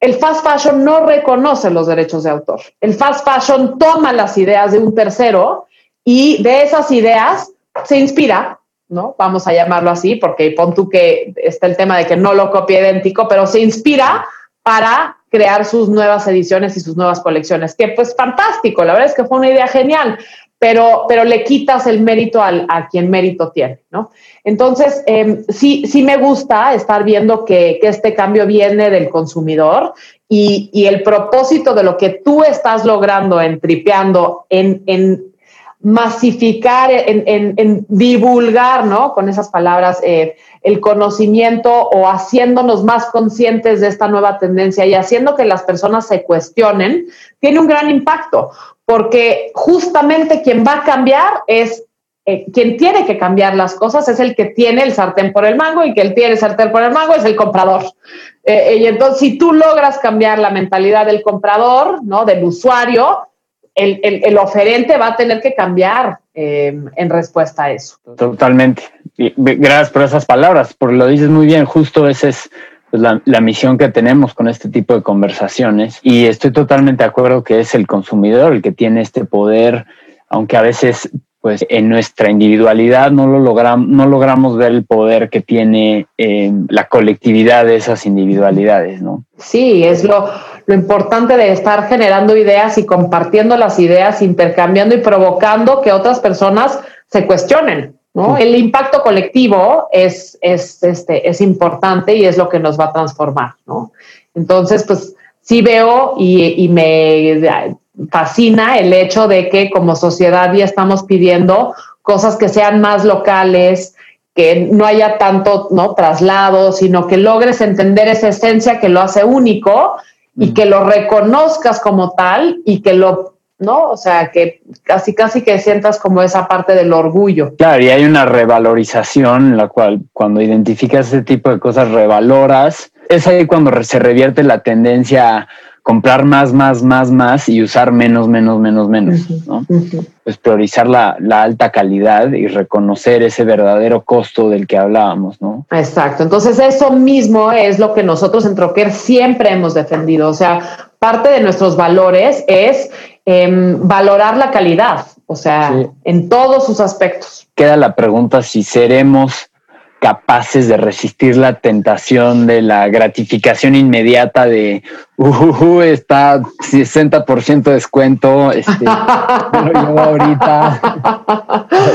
el fast fashion no reconoce los derechos de autor. El fast fashion toma las ideas de un tercero y de esas ideas se inspira ¿no? Vamos a llamarlo así, porque pon tú que está el tema de que no lo copia idéntico, pero se inspira para crear sus nuevas ediciones y sus nuevas colecciones, que pues fantástico, la verdad es que fue una idea genial, pero, pero le quitas el mérito a quien mérito tiene, ¿no? Entonces, em, sí, sí me gusta estar viendo que, este cambio viene del consumidor y, y, el propósito de lo que tú estás logrando en tripeando, en, en masificar, en, divulgar, ¿no? Con esas palabras, eh, el conocimiento o haciéndonos más conscientes de esta nueva tendencia y haciendo que las personas se cuestionen, tiene un gran impacto, porque justamente quien va a cambiar es eh, quien tiene que cambiar las cosas es el que tiene el sartén por el mango y que el tiene el sartén por el mango es el comprador. Eh, y entonces, si tú logras cambiar la mentalidad del comprador, ¿no? Del usuario, el, el, oferente va a tener que cambiar eh, en respuesta a eso. Totalmente. gracias por esas palabras, porque lo dices muy bien, justo esa es pues, la, la, misión que tenemos con este tipo de conversaciones. Y estoy totalmente de acuerdo que es el consumidor el que tiene este poder, aunque a veces pues en nuestra individualidad no lo logramos, no logramos ver el poder que tiene eh, la colectividad de esas individualidades, ¿no? Sí, es lo, lo importante de estar generando ideas y compartiendo las ideas, intercambiando y provocando que otras personas se cuestionen. ¿no? El impacto colectivo es, es, este, es importante y es lo que nos va a transformar. ¿no? Entonces, pues sí veo y, y me fascina el hecho de que como sociedad ya estamos pidiendo cosas que sean más locales, que no haya tanto ¿no? traslado, sino que logres entender esa esencia que lo hace único y que lo reconozcas como tal y que lo ¿no? O sea, que casi casi que sientas como esa parte del orgullo. Claro, y hay una revalorización en la cual cuando identificas ese tipo de cosas revaloras, es ahí cuando se revierte la tendencia comprar más, más, más, más y usar menos, menos, menos, menos, ¿no? Pues priorizar la, alta calidad y reconocer ese verdadero costo del que hablábamos, ¿no? Exacto. Entonces, eso mismo es lo que nosotros en Troquer siempre hemos defendido. O sea, parte de nuestros valores es em, valorar la calidad, o sea, en todos sus aspectos. Queda la pregunta si seremos capaces de resistir la tentación de la gratificación inmediata de uh, está 60% de descuento, este, pero ahorita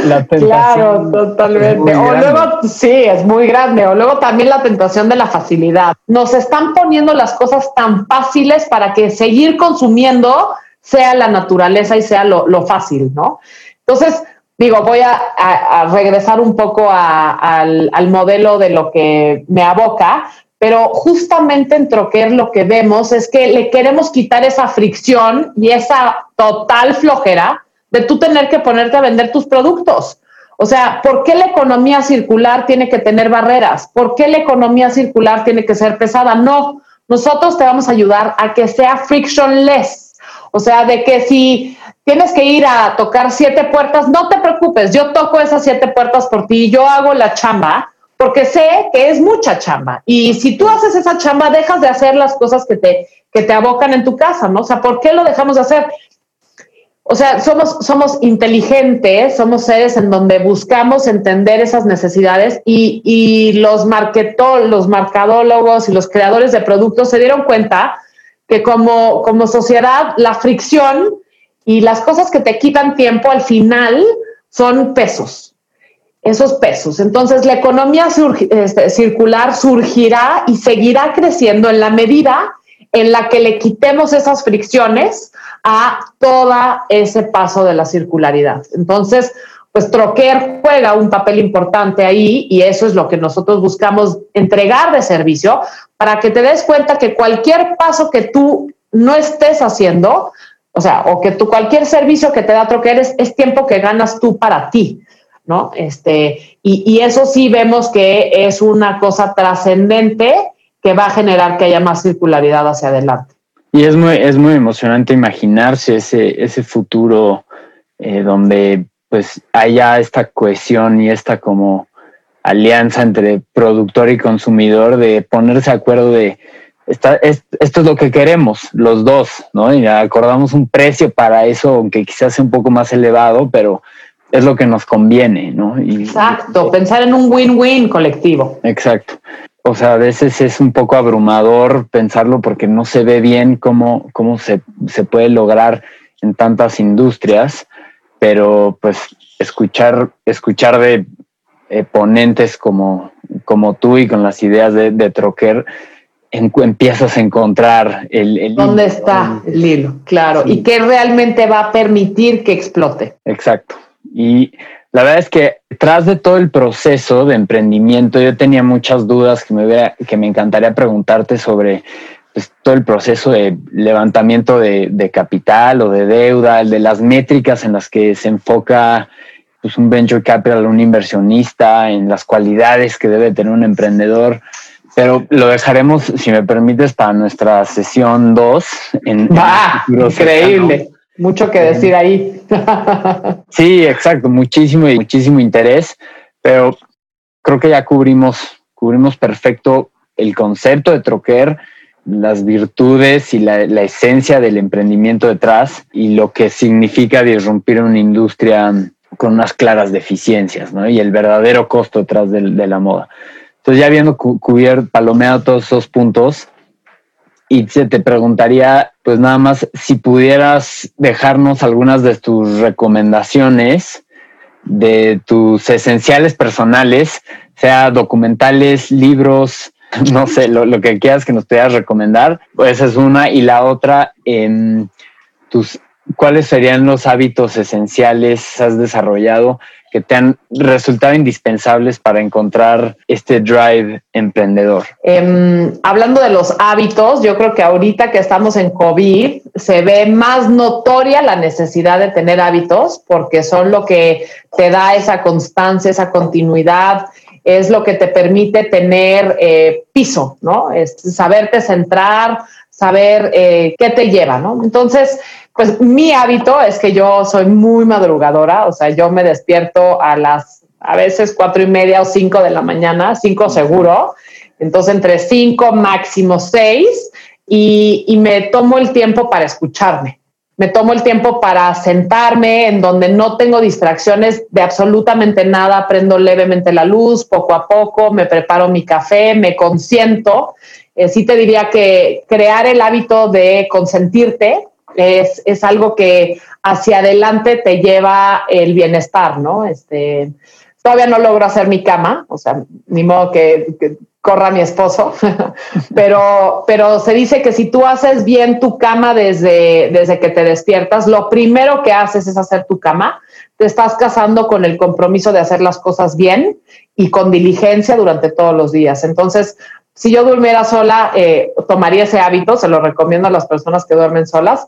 la tentación. Claro, totalmente. O luego, sí, es muy grande. O luego también la tentación de la facilidad. Nos están poniendo las cosas tan fáciles para que seguir consumiendo sea la naturaleza y sea lo, lo fácil, ¿no? Entonces, digo, voy a, regresar un poco al, modelo de lo que me aboca, pero justamente en Troquer lo que vemos es que le queremos quitar esa fricción y esa total flojera de tú tener que ponerte a vender tus productos. O sea, ¿por qué la economía circular tiene que tener barreras? ¿Por qué la economía circular tiene que ser pesada? No, nosotros te vamos a ayudar a que sea frictionless. O sea, de que si tienes que ir a tocar siete puertas, no te preocupes, yo toco esas siete puertas por ti, yo hago la chamba, porque sé que es mucha chamba. Y si tú haces esa chamba, dejas de hacer las cosas que te, que te abocan en tu casa, ¿no? O sea, ¿por qué lo dejamos de hacer? O sea, somos, somos inteligentes, somos seres en donde buscamos entender esas necesidades y, y los, marketó, los marcadólogos y los creadores de productos se dieron cuenta que como, como sociedad la fricción y las cosas que te quitan tiempo al final son pesos, esos pesos. Entonces la economía este, circular surgirá y seguirá creciendo en la medida en la que le quitemos esas fricciones a todo ese paso de la circularidad. Entonces, pues Troquer juega un papel importante ahí y eso es lo que nosotros buscamos entregar de servicio para que te des cuenta que cualquier paso que tú no estés haciendo o sea, o que tú cualquier servicio que te da Troquer es, tiempo que ganas tú para ti, ¿no? Este, y, eso sí vemos que es una cosa trascendente que va a generar que haya más circularidad hacia adelante. Y es muy, es muy emocionante imaginarse ese, ese futuro eh, donde pues haya esta cohesión y esta como alianza entre productor y consumidor de ponerse de acuerdo de esto es lo que queremos los dos, ¿no? Y acordamos un precio para eso, aunque quizás sea un poco más elevado, pero es lo que nos conviene, ¿no? exacto, pensar en un win-win colectivo. Exacto. O sea, a veces es un poco abrumador pensarlo porque no se ve bien cómo, cómo se, puede lograr en tantas industrias, pero pues escuchar, escuchar de ponentes como, como tú y con las ideas de, de Troquer, empiezas a encontrar el, ¿Dónde está el hilo? Claro. Y qué realmente va a permitir que explote. Exacto. Y la verdad es que tras de todo el proceso de emprendimiento, yo tenía muchas dudas que me, que me encantaría preguntarte sobre pues, todo el proceso de levantamiento de, de, capital o de deuda, el de las métricas en las que se enfoca pues, un venture capital, un inversionista, en las cualidades que debe tener un emprendedor. Pero lo dejaremos, si me permites, para nuestra sesión 2. Va, increíble. Mucho que decir ahí. sí, exacto. Muchísimo y muchísimo interés. Pero creo que ya cubrimos, cubrimos perfecto el concepto de Troquer, las virtudes y la, esencia del emprendimiento detrás y lo que significa disrumpir una industria con unas claras deficiencias, ¿no? Y el verdadero costo detrás de la moda. Entonces, ya habiendo cubierto, palomeado todos esos puntos, y se te preguntaría, pues nada más, si pudieras dejarnos algunas de tus recomendaciones de tus esenciales personales, sea documentales, libros, no sé, lo, que quieras que nos pudieras recomendar, pues esa es una. Y la otra, en tus, ¿cuáles serían los hábitos esenciales has desarrollado que te han resultado indispensables para encontrar este drive emprendedor? Em, hablando de los hábitos, yo creo que ahorita que estamos en COVID se ve más notoria la necesidad de tener hábitos porque son lo que te da esa constancia, esa continuidad, es lo que te permite tener eh, piso, ¿no? Es saberte centrar, saber eh, qué te lleva, ¿no? Entonces, pues mi hábito es que yo soy muy madrugadora, o sea, yo me despierto a las, a veces cuatro y media o cinco de la mañana, cinco seguro, entonces entre cinco, máximo seis, y, y me tomo el tiempo para escucharme. Me tomo el tiempo para sentarme en donde no tengo distracciones de absolutamente nada, prendo levemente la luz, poco a poco, me preparo mi café, me consiento. Eh, sí te diría que crear el hábito de consentirte es, es, algo que hacia adelante te lleva el bienestar, ¿no? Este, todavía no logro hacer mi cama, o sea, ni modo que, corra mi esposo, pero, pero se dice que si tú haces bien tu cama desde, desde que te despiertas, lo primero que haces es hacer tu cama, te estás casando con el compromiso de hacer las cosas bien y con diligencia durante todos los días. Entonces, si yo durmiera sola, eh, tomaría ese hábito, se lo recomiendo a las personas que duermen solas,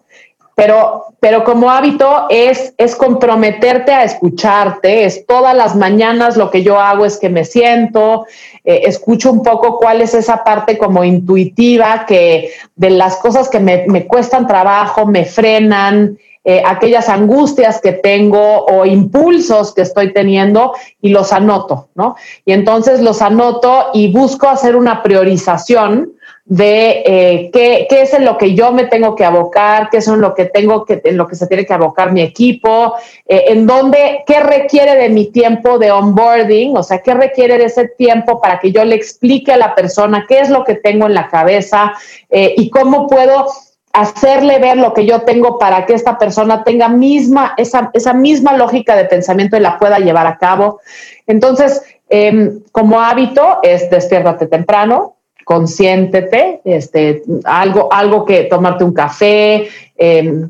pero, pero como hábito es, es comprometerte a escucharte, es todas las mañanas lo que yo hago es que me siento, eh, escucho un poco cuál es esa parte como intuitiva que de las cosas que me, me cuestan trabajo, me frenan, eh, aquellas angustias que tengo o impulsos que estoy teniendo y los anoto, ¿no? Y entonces los anoto y busco hacer una priorización de eh, qué, es en lo que yo me tengo que abocar, qué es en lo que tengo que, en lo que se tiene que abocar mi equipo, eh, en dónde, qué requiere de mi tiempo de onboarding, o sea, qué requiere de ese tiempo para que yo le explique a la persona qué es lo que tengo en la cabeza y cómo puedo hacerle ver lo que yo tengo para que esta persona tenga misma, esa, esa misma lógica de pensamiento y la pueda llevar a cabo. Entonces, em, como hábito es despiértate temprano, consiéntete, este, algo, algo que tomarte un café em,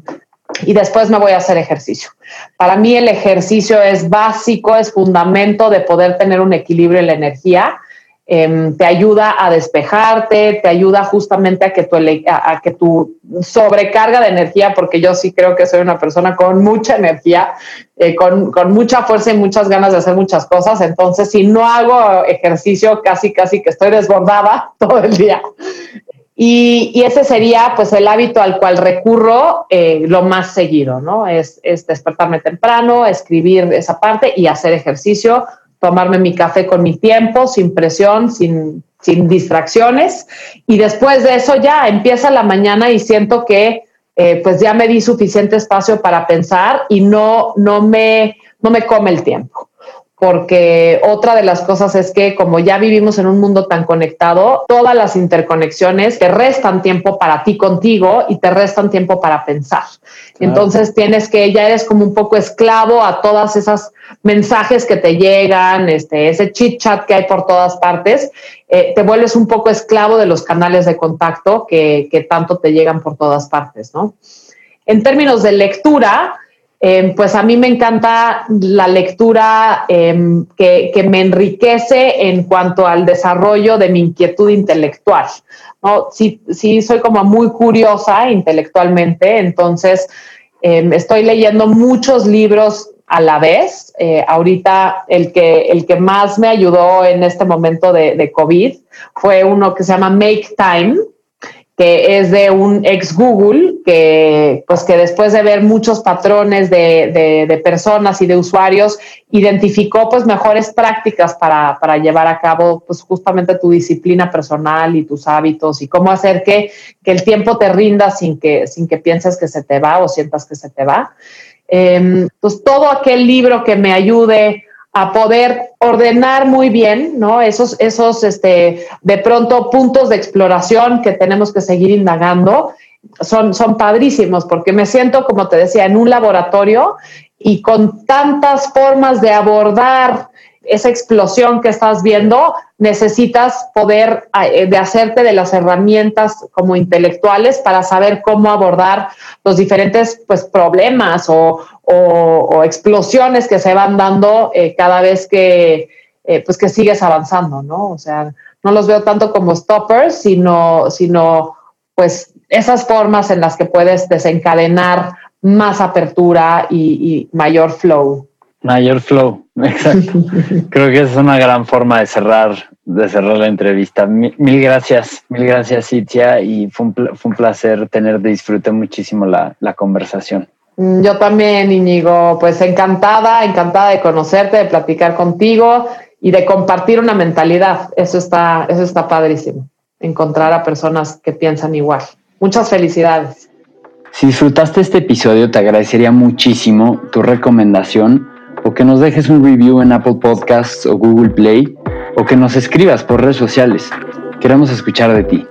y después me voy a hacer ejercicio. Para mí el ejercicio es básico, es fundamento de poder tener un equilibrio en la energía Em, te ayuda a despejarte, te ayuda justamente a que, tu, a, que tu sobrecarga de energía, porque yo sí creo que soy una persona con mucha energía, eh, con, con, mucha fuerza y muchas ganas de hacer muchas cosas. Entonces, si no hago ejercicio, casi, casi que estoy desbordada todo el día. Y, y ese sería pues el hábito al cual recurro eh, lo más seguido, ¿no? Es, es despertarme temprano, escribir esa parte y hacer ejercicio tomarme mi café con mi tiempo, sin presión, sin, sin distracciones. Y después de eso ya empieza la mañana y siento que eh, pues ya me di suficiente espacio para pensar y no, no, me, no me come el tiempo porque otra de las cosas es que como ya vivimos en un mundo tan conectado, todas las interconexiones te restan tiempo para ti contigo y te restan tiempo para pensar. Entonces tienes que, ya eres como un poco esclavo a todas esas mensajes que te llegan, este, ese chit chat que hay por todas partes, eh, te vuelves un poco esclavo de los canales de contacto que, que tanto te llegan por todas partes, ¿no? En términos de lectura, Em, pues a mí me encanta la lectura em, que, me enriquece en cuanto al desarrollo de mi inquietud intelectual. ¿no? Sí, sí soy como muy curiosa intelectualmente, entonces em, estoy leyendo muchos libros a la vez. Eh, ahorita el que, el que más me ayudó en este momento de COVID fue uno que se llama Make Time, que es de un ex Google, que, pues que después de ver muchos patrones de, de, personas y de usuarios, identificó pues mejores prácticas para, para, llevar a cabo pues justamente tu disciplina personal y tus hábitos y cómo hacer que, que el tiempo te rinda sin que, sin que pienses que se te va o sientas que se te va. Eh, pues todo aquel libro que me ayude a poder ordenar muy bien, ¿no? Esos, esos, este, de pronto puntos de exploración que tenemos que seguir indagando son, son padrísimos porque me siento, como te decía, en un laboratorio y con tantas formas de abordar esa explosión que estás viendo, necesitas poder eh, de hacerte de las herramientas como intelectuales para saber cómo abordar los diferentes pues, problemas o, explosiones que se van dando eh, cada vez que, eh, pues, que sigues avanzando, ¿no? O sea, no los veo tanto como stoppers, sino, sino pues esas formas en las que puedes desencadenar más apertura y mayor flow. Mayor flow, exacto. Creo que es una gran forma de cerrar, de cerrar la entrevista. Mil, gracias, mil gracias, Itzia, y fue un, placer tener, disfruté muchísimo la, la conversación. Mm, yo también, Íñigo, pues encantada, encantada de conocerte, de platicar contigo y de compartir una mentalidad. Eso está, eso está padrísimo, encontrar a personas que piensan igual. Muchas felicidades. Si disfrutaste este episodio, te agradecería muchísimo tu recomendación o que nos dejes un review en Apple Podcasts o Google Play o que nos escribas por redes sociales. Queremos escuchar de ti.